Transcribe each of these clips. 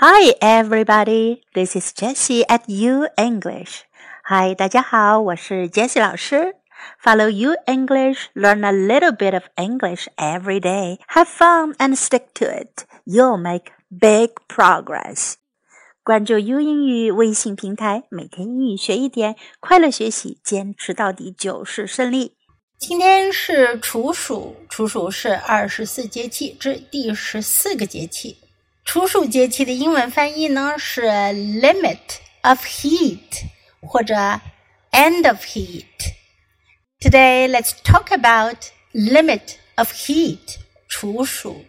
Hi, everybody. This is Jessie at U English. Hi, 大家好，我是 Jessie 老师。Follow U English, learn a little bit of English every day. Have fun and stick to it. You'll make big progress. 关注 U 英语微信平台，每天英语学一点，快乐学习，坚持到底就是胜利。今天是处暑，处暑是二十四节气之第十四个节气。 处暑节气的英文翻译呢是 limit of heat 或者 end of heat。Today, let's talk about limit of heat 处暑。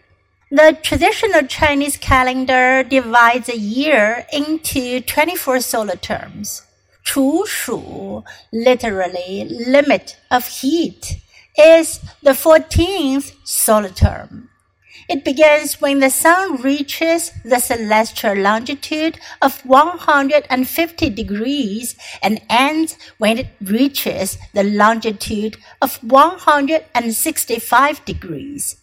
The traditional Chinese calendar divides a year into 24 solar terms. 处暑, literally limit of heat, is the 14th solar term. It begins when the sun reaches the celestial longitude of 150 degrees and ends when it reaches the longitude of 165 degrees.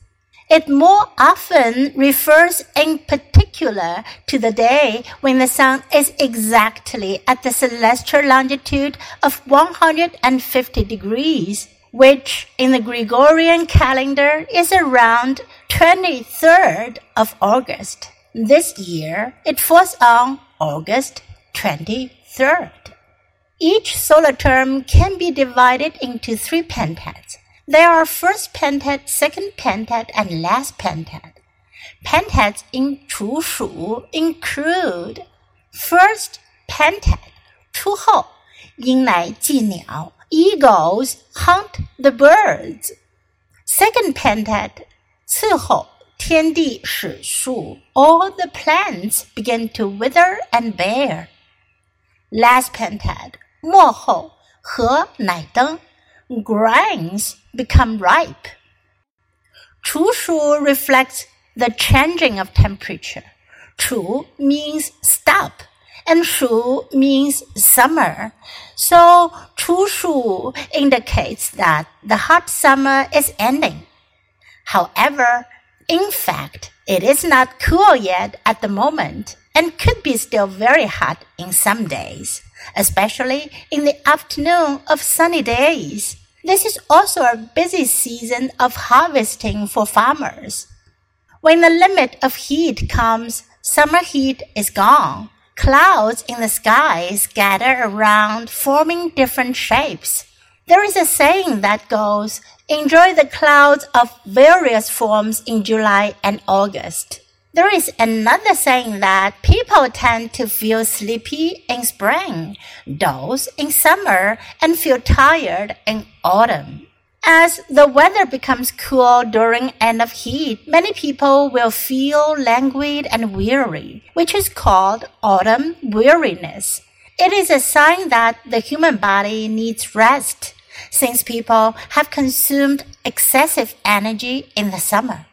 It more often refers in particular to the day when the sun is exactly at the celestial longitude of 150 degrees which in the Gregorian calendar is around 23rd of August. This year it falls on August 23rd. Each solar term can be divided into three pentads. There are first pentad, second pentad, and last pentad. Pentads in 处暑 include first pentad 出后，鹰来祭鸟。Eagles hunt the birds. Second pentad, 次候，天地始肃，all the plants begin to wither and bear. Last pentad，末候，禾乃登，grains become ripe. 处暑 reflects the changing of temperature. 处 means stop and shu means summer. So chu shu indicates that the hot summer is ending. However, in fact, it is not cool yet at the moment and could be still very hot in some days, especially in the afternoon of sunny days. This is also a busy season of harvesting for farmers. When the limit of heat comes, summer heat is gone Clouds in the sky scatter around, forming different shapes. There is a saying that goes, enjoy the clouds of various forms in July and August. There is another saying that people tend to feel sleepy in spring, doze in summer, and feel tired in autumn. As the weather becomes cool during end of heat, many people will feel languid and weary, which is called autumn weariness. It is a sign that the human body needs rest, since people have consumed excessive energy in the summer.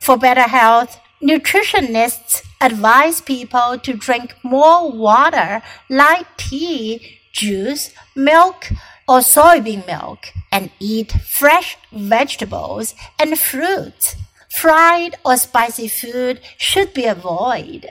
For better health, nutritionists advise people to drink more water, like tea, juice, milk, or soybean milk and eat fresh vegetables and fruits. Fried or spicy food should be avoided.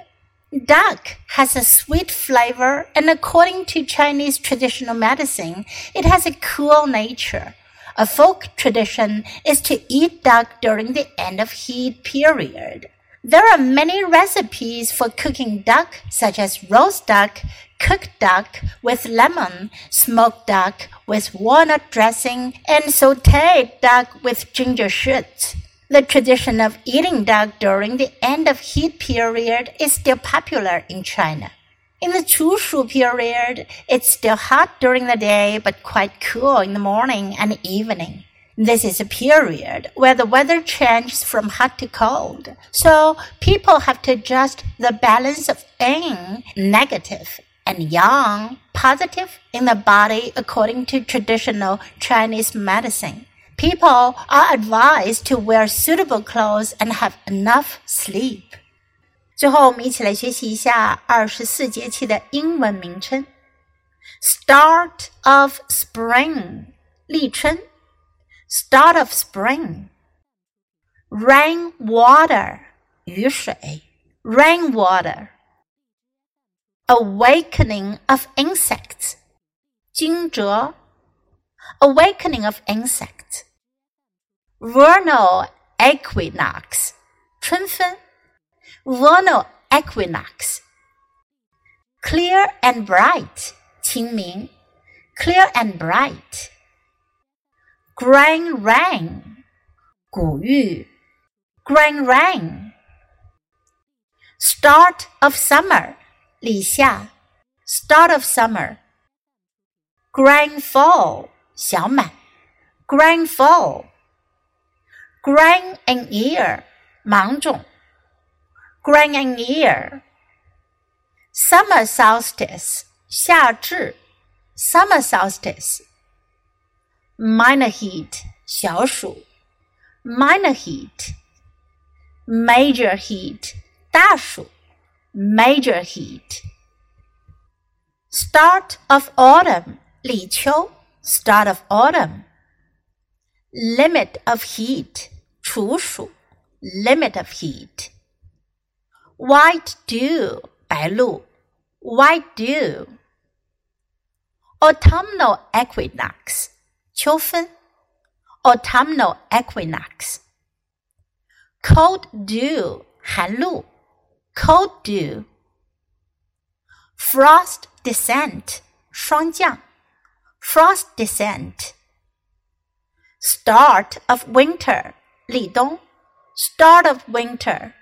Duck has a sweet flavor and according to Chinese traditional medicine, it has a cool nature. A folk tradition is to eat duck during the end of heat period. There are many recipes for cooking duck, such as roast duck, cooked duck with lemon, smoked duck with walnut dressing, and sauteed duck with ginger shoots. The tradition of eating duck during the end of heat period is still popular in China. In the Chushu period, it's still hot during the day but quite cool in the morning and evening. This is a period where the weather changes from hot to cold. So people have to adjust the balance of yin, negative, and yang, positive in the body according to traditional Chinese medicine. People are advised to wear suitable clothes and have enough sleep. 最后，我们一起来学习一下二十四节气的英文名称：Start of Spring，立春。start of spring. Rain water, 雨水 rain water. Awakening of insects. 惊蛰 Awakening of insects. vernal equinox. 春分 vernal equinox. Clear and bright. 清明 clear and bright. Grain rain 谷雨 grain rain start of summer. 立夏 start of summer. Grain full. 小满 grain full. Grain in ear, 芒种。Grain in ear. Summer solstice, 夏至。Summer solstice. Minor heat, 小暑。Minor heat. Major heat, 大暑。Major heat. Start of autumn, 立秋。Start of autumn. Limit of heat, 处暑，limit of heat。White dew，白露，white dew。Autumnal equinox，秋分，autumnal equinox。Cold dew，寒露，cold dew。Frost descent，霜降，frost descent。Start of winter。立冬，start of winter.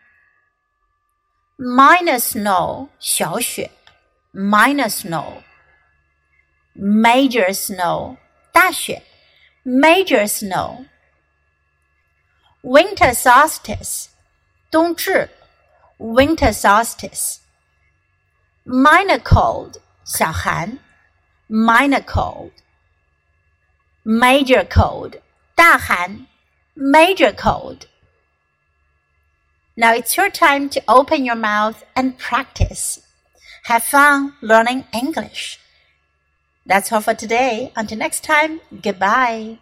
Minor snow 小雪，minor Minus snow 大雪，major snow。winter solstice 冬至，winter solstice。minor cold 小寒，minor Minor cold 大寒。Major cold. Now it's your time to open your mouth and practice. Have fun learning English. That's all for today. Until next time, goodbye.